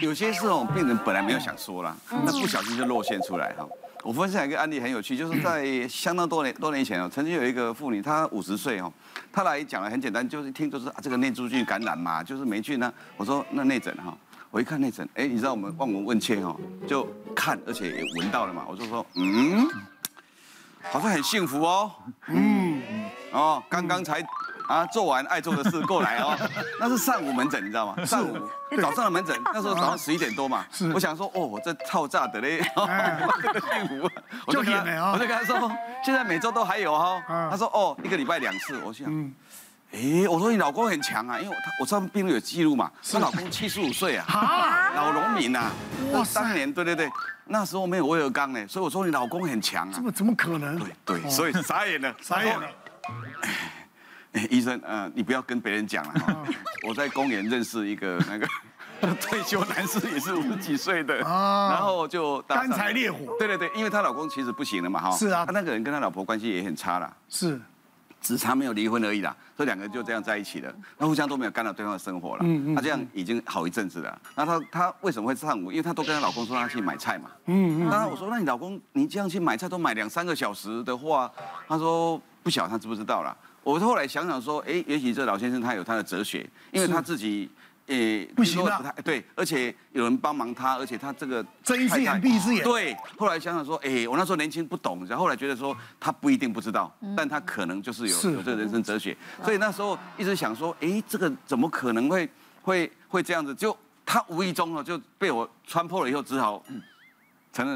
有些是哦，病人本来没有想说啦，那不小心就露馅出来哈。我分享一个案例很有趣，就是在相当多年多年前哦，曾经有一个妇女，她五十岁哦，她来讲了很简单，就是一听就是啊这个内珠菌感染嘛，就是霉菌呢。我说那内诊哈，我一看内诊，哎，你知道我们望闻问切哦，就看而且也闻到了嘛，我就说嗯，好像很幸福哦，嗯，哦，刚刚才。啊，做完爱做的事 过来哦，那是上午门诊，你知道吗？上午早上的门诊，那时候早上十一点多嘛。是。我想说，哦，我这套炸的嘞，这个幸福。我就跟他，我就跟他说，现在每周都还有哈。他说，哦，一个礼拜两次。我想，哎，我说你老公很强啊，因为他我上病历有记录嘛，她老公七十五岁啊，老农民呐。哇，当年对对对，那时候没有威尔刚呢，所以我说你老公很强啊。怎么怎么可能？对对，所以傻眼了，傻眼了。哎，医生，呃，你不要跟别人讲了哈。我在公园认识一个那个 退休男士，也是五十几岁的，然后就干柴烈火。对对对，因为她老公其实不行了嘛哈。是啊。他那个人跟他老婆关系也很差了。是。只差没有离婚而已啦，所以两个人就这样在一起了，那互相都没有干扰对方的生活了。嗯嗯。他这样已经好一阵子了。那他他为什么会上午？因为他都跟他老公说他去买菜嘛。嗯嗯。那我说，那你老公你这样去买菜都买两三个小时的话，他说不晓得他知不知道啦。我后来想想说，哎，也许这老先生他有他的哲学，因为他自己，诶，不行了，对，而且有人帮忙他，而且他这个睁一只眼闭一只眼，对。后来想想说，哎，我那时候年轻不懂，然后后来觉得说他不一定不知道，但他可能就是有有这个人生哲学，所以那时候一直想说，哎，这个怎么可能会会会这样子？就他无意中哦就被我穿破了以后，只好。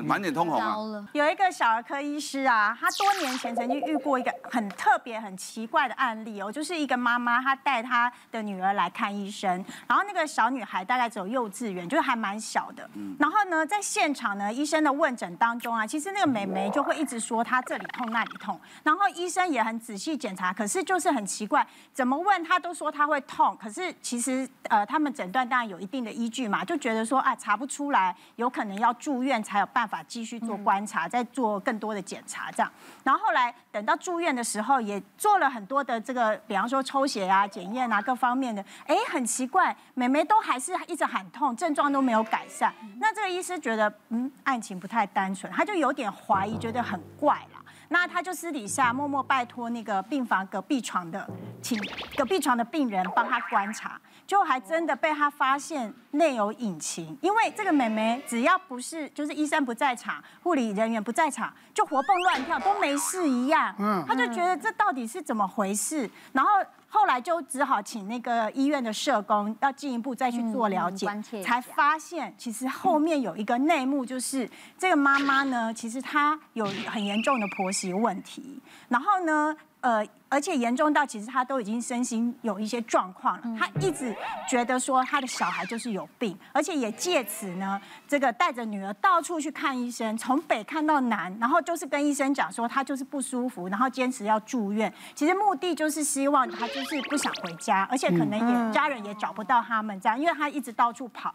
满脸通红啊！有一个小儿科医师啊，他多年前曾经遇过一个很特别、很奇怪的案例哦，就是一个妈妈，她带她的女儿来看医生，然后那个小女孩大概只有幼稚园，就是还蛮小的。然后呢，在现场呢，医生的问诊当中啊，其实那个美眉就会一直说她这里痛那里痛，然后医生也很仔细检查，可是就是很奇怪，怎么问她都说她会痛，可是其实呃，他们诊断当然有一定的依据嘛，就觉得说啊，查不出来，有可能要住院才有。办法继续做观察，再做更多的检查，这样。然后后来等到住院的时候，也做了很多的这个，比方说抽血啊、检验啊各方面的。哎，很奇怪，妹妹都还是一直喊痛，症状都没有改善。那这个医师觉得，嗯，案情不太单纯，他就有点怀疑，觉得很怪了。那他就私底下默默拜托那个病房隔壁床的，请隔壁床的病人帮他观察。就还真的被他发现内有隐情，因为这个妹妹只要不是就是医生不在场，护理人员不在场，就活蹦乱跳都没事一样。嗯，他就觉得这到底是怎么回事，然后后来就只好请那个医院的社工要进一步再去做了解，才发现其实后面有一个内幕，就是这个妈妈呢，其实她有很严重的婆媳问题，然后呢。呃，而且严重到其实他都已经身心有一些状况了。他一直觉得说他的小孩就是有病，而且也借此呢，这个带着女儿到处去看医生，从北看到南，然后就是跟医生讲说他就是不舒服，然后坚持要住院。其实目的就是希望他就是不想回家，而且可能也家人也找不到他们这样，因为他一直到处跑。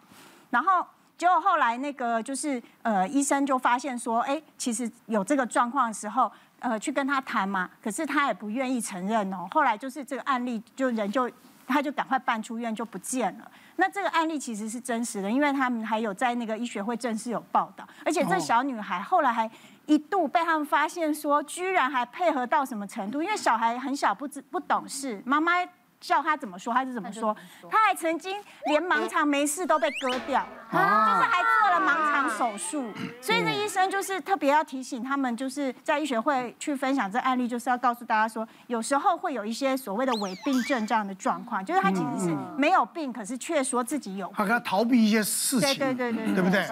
然后结果后来那个就是呃，医生就发现说，哎，其实有这个状况的时候。呃，去跟他谈嘛，可是他也不愿意承认哦。后来就是这个案例，就人就他就赶快办出院就不见了。那这个案例其实是真实的，因为他们还有在那个医学会正式有报道，而且这小女孩后来还一度被他们发现说，居然还配合到什么程度？因为小孩很小不知不懂事，妈妈叫他怎么说他是怎么说，他还曾经连盲肠没事都被割掉。啊，就是还做了盲肠手术，所以这医生就是特别要提醒他们，就是在医学会去分享这案例，就是要告诉大家说，有时候会有一些所谓的伪病症这样的状况，就是他其实是没有病，可是却说自己有，他可逃避一些事情，对对对对，对。不对？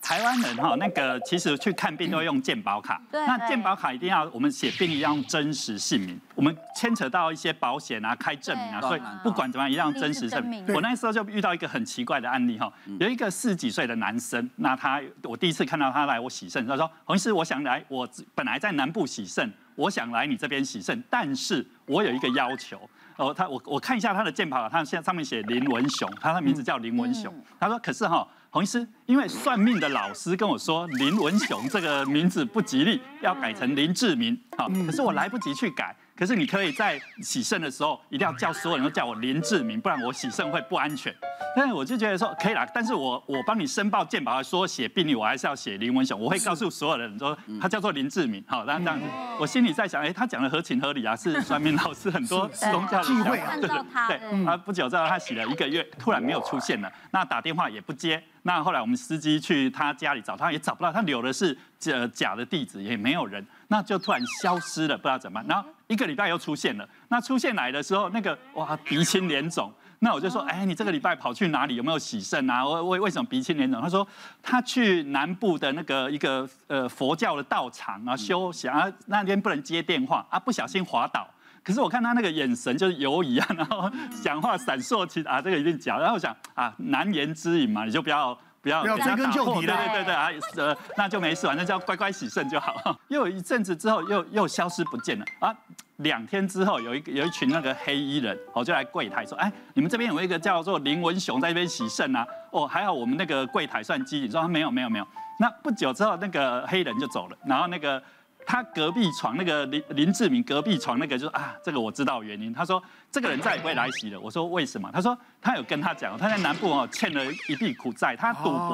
台湾人哈，那个其实去看病都会用健保卡，那健保卡一定要我们写病一定要用真实姓名，我们牵扯到一些保险啊、开证明啊，所以不管怎么样，一定要真实证明。我那时候就遇到一个很奇怪的案例哈，有一个。四十几岁的男生，那他我第一次看到他来我洗肾，他说：“洪医师，我想来，我本来在南部洗肾，我想来你这边洗肾，但是我有一个要求。”哦，他我我看一下他的健保卡，他现在上面写林文雄，他的名字叫林文雄。他说：“可是哈，洪医师，因为算命的老师跟我说林文雄这个名字不吉利，要改成林志明。好，可是我来不及去改。”可是你可以在洗肾的时候一定要叫所有人都叫我林志明，不然我洗肾会不安全。但是我就觉得说可以啦，但是我我帮你申报健保说写病历，我还是要写林文雄，我会告诉所有人说他叫做林志明。好，那这样子我心里在想，哎，他讲的合情合理啊，是算命老师很多 宗教的会对对对。啊，不久之后他洗了一个月，突然没有出现了，那打电话也不接。那后来我们司机去他家里找他，也找不到，他留的是假假的地址，也没有人，那就突然消失了，不知道怎么办。然后一个礼拜又出现了，那出现来的时候，那个哇鼻青脸肿。那我就说，哎，你这个礼拜跑去哪里？有没有洗肾啊？为为为什么鼻青脸肿？他说他去南部的那个一个呃佛教的道场啊修行啊，那天不能接电话啊，不小心滑倒。可是我看他那个眼神就是犹疑啊，然后讲话闪烁，其实啊这个一定假。然后我想啊难言之隐嘛，你就不要。不要追根究底的，对对对啊，呃，那就没事，反正就要乖乖洗肾就好。又有一阵子之后，又又消失不见了啊。两天之后，有一有一群那个黑衣人，我就来柜台说，哎，你们这边有一个叫做林文雄在这边洗肾啊。哦，还好我们那个柜台算机警，说没有没有没有。那不久之后，那个黑人就走了，然后那个。他隔壁床那个林林志明隔壁床那个就是啊，这个我知道原因。他说这个人再也不会来洗了。我说为什么？他说他有跟他讲，他在南部哦欠了一笔苦债，他赌博。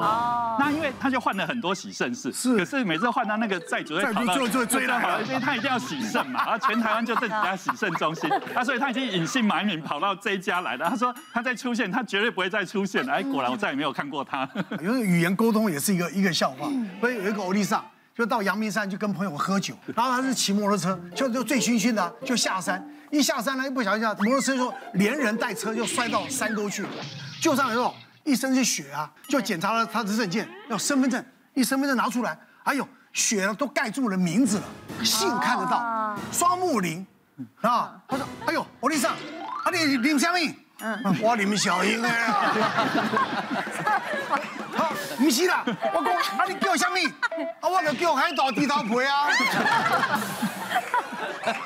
那因为他就换了很多洗肾室，是。可是每次换到那个债主会跑到最最最好，因为他一定要洗肾嘛。然后全台湾就这几家洗肾中心，他所以他已经隐姓埋名跑到这一家来了。他说他再出现，他绝对不会再出现了。哎，果然我再也没有看过他。因为语言沟通也是一个一个笑话。所以有一个欧丽莎。就到阳明山去跟朋友喝酒，然后他是骑摩托车，就就醉醺醺的就下山，一下山呢，一不小心下摩托车就连人带车就摔到山沟去了，救上来之后一身是血啊，就检查了他的证件，要身份证，一身份证拿出来，哎呦，血都盖住了名字了，姓看得到，双木林，啊，他说，哎呦，欧丽莎，啊你林香英，嗯，我林小英哎。不是啦，我讲啊，你叫什么？啊，我就叫海岛地头陪啊。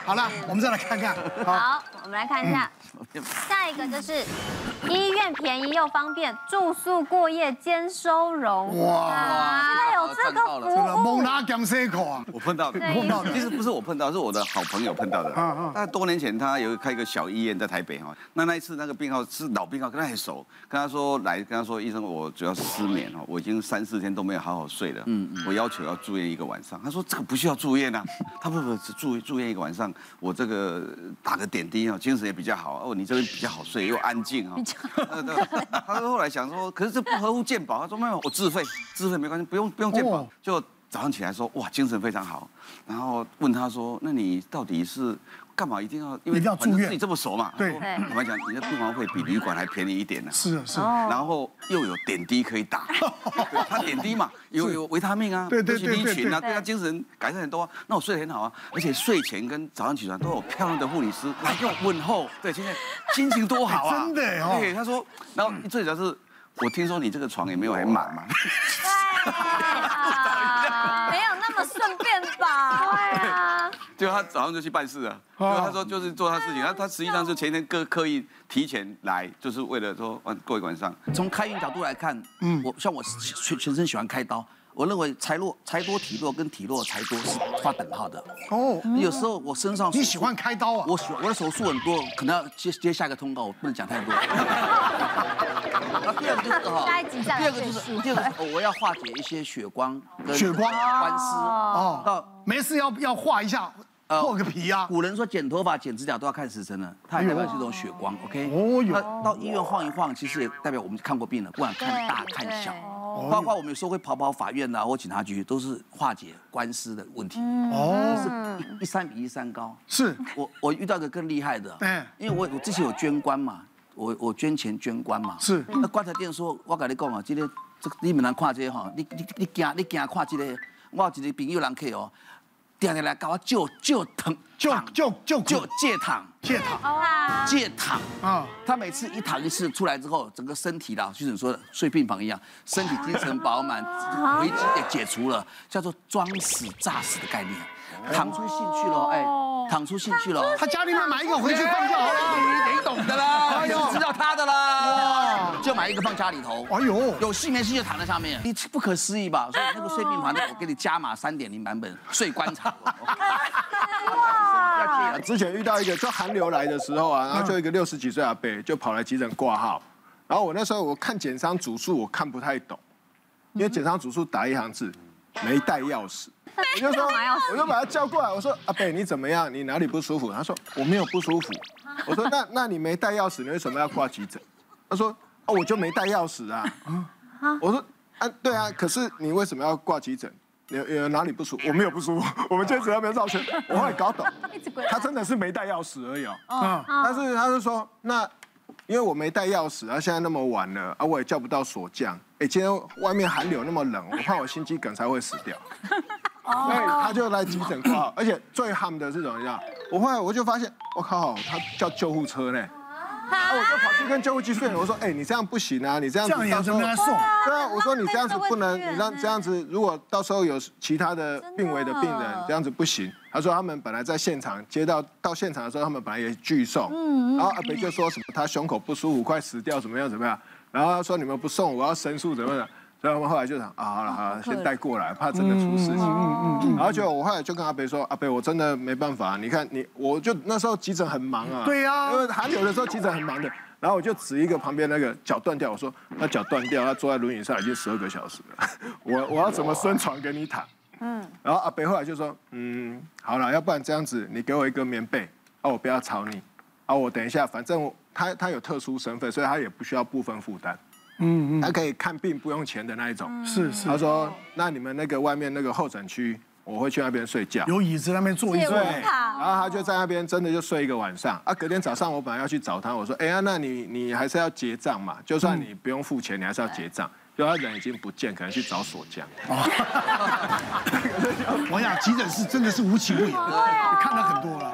好了，我们再来看看。好，我们来看一下，下一个就是医院便宜又方便，住宿过夜兼收容。哇，现在有这个服务。蒙拉江西口啊，我碰到的，碰到的。其实不是我碰到，是我的好朋友碰到的。嗯嗯。那多年前他有开一个小医院在台北哈，那那一次那个病号是老病号，跟他很熟，跟他说来，跟他说医生，我主要是失眠哈，我已经三四天都没有好好睡了。嗯嗯。我要求要住院一个晚上，他说这个不需要住院呐，他不不住住院一个晚上，我这个打个点滴啊，精神也比较好哦，你这边比较好睡又安静 哈。他说后来想说，可是这不合乎健保，他说没有，我自费自费没关系，不用不用健保。就早上起来说哇，精神非常好，然后问他说，那你到底是？干嘛一定要？因为反正自己这么熟嘛。对。坦白讲，你的病房费比旅馆还便宜一点呢。是是。然后又有点滴可以打，他点滴嘛，有有维他命啊，对对对群啊，对他精神改善很多。那我睡得很好啊，而且睡前跟早上起床都有漂亮的护理师来给我问候。对，现在心情多好啊。真的哦。对，他说，然后最主要是，我听说你这个床也没有很满嘛。没有那么顺便吧？对啊。就他早上就去办事了，就他说就是做他事情，他他实际上是前天刻刻意提前来，就是为了说晚过一晚上。从开运角度来看，嗯，我像我全全身喜欢开刀，我认为财弱财多体弱跟体弱财多是划等号的。哦，有时候我身上你喜欢开刀啊？我喜欢我的手术很多，可能要接接下一个通告，我不能讲太多。第二个就是哈，第二个就是第二个我要化解一些血光跟血光官司哦，到没事要要化一下。破个皮啊！古人说剪头发、剪指甲都要看时辰呢，它代表是一种血光。OK，哦哟，那到医院晃一晃，其实也代表我们看过病了，不管看大看小，包括我们有时候会跑跑法院呐或警察局，都是化解官司的问题。哦，是一一山比一三高。是我我遇到个更厉害的，嗯因为我我之前有捐官嘛，我我捐钱捐官嘛。是，那棺材店说，我跟你讲啊，今天这个你们来看这个哈，你你你惊你惊看这个，我有一个朋友人客哦。第二天来搞我就就疼就就就就借躺。借躺。借躺。啊！他每次一躺一次出来之后，整个身体啦，就是说的睡病房一样，身体精神饱满，危机也解除了，叫做装死诈死的概念，躺出兴趣了，哎，躺出兴趣了。他家里面买一个回去放就好了，你懂的啦，你知道他的啦，就买一个放家里头。哎呦，有戏没戏就躺在上面，你不可思议吧？所以那个睡病房，我给你加码三点零版本睡棺材。哇！之前遇到一个，就寒流来的时候啊，然后就一个六十几岁阿伯就跑来急诊挂号，然后我那时候我看检伤主诉我看不太懂，因为检伤主诉打一行字，没带钥匙，我就说我就把他叫过来，我说阿伯你怎么样？你哪里不舒服？他说我没有不舒服。我说那那你没带钥匙，你为什么要挂急诊？他说哦我就没带钥匙啊。我说啊对啊，可是你为什么要挂急诊？有有哪里不舒服？我没有不舒服，我们坚持要没有绕圈。我后来搞懂，他真的是没带钥匙而已哦。嗯，但是他是说，那因为我没带钥匙，啊，现在那么晚了，啊，我也叫不到锁匠。哎，今天外面寒流那么冷，我怕我心肌梗才会死掉。所以他就来急诊挂，而且最惨的是怎么样？我后来我就发现，我靠，他叫救护车呢。啊！我就跑去跟救护机说：“我说，哎，你这样不行啊！你这样子到时候，对啊，我说你这样子不能，你让这样子，如果到时候有其他的病危的病人，这样子不行。”他说他们本来在现场接到到现场的时候，他们本来也拒送，然后阿北就说什么他胸口不舒服，快死掉，怎么样怎么样，然后他说你们不送，我要申诉，怎么样？所以我们后来就想啊，好了好了，先带过来，怕真的出事情。嗯嗯，然后就我后来就跟阿北说，阿北我真的没办法，你看你，我就那时候急诊很忙啊。对呀。因为寒流的时候急诊很忙的，然后我就指一个旁边那个脚断掉，我说他脚断掉，他坐在轮椅上已经十二个小时了，我我要怎么伸床给你躺？嗯。然后阿北后来就说，嗯，好了，要不然这样子，你给我一个棉被，啊，我不要吵你，啊，我等一下，反正他他有特殊身份，所以他也不需要部分负担。嗯嗯，他可以看病不用钱的那一种，是是。他说，那你们那个外面那个候诊区，我会去那边睡觉，有椅子那边坐一坐。然后他就在那边真的就睡一个晚上。啊，隔天早上我本来要去找他，我说，哎呀，那你你还是要结账嘛，就算你不用付钱，你还是要结账。就他人已经不见，可能去找锁匠。我想急诊室真的是无情无义，看了很多了。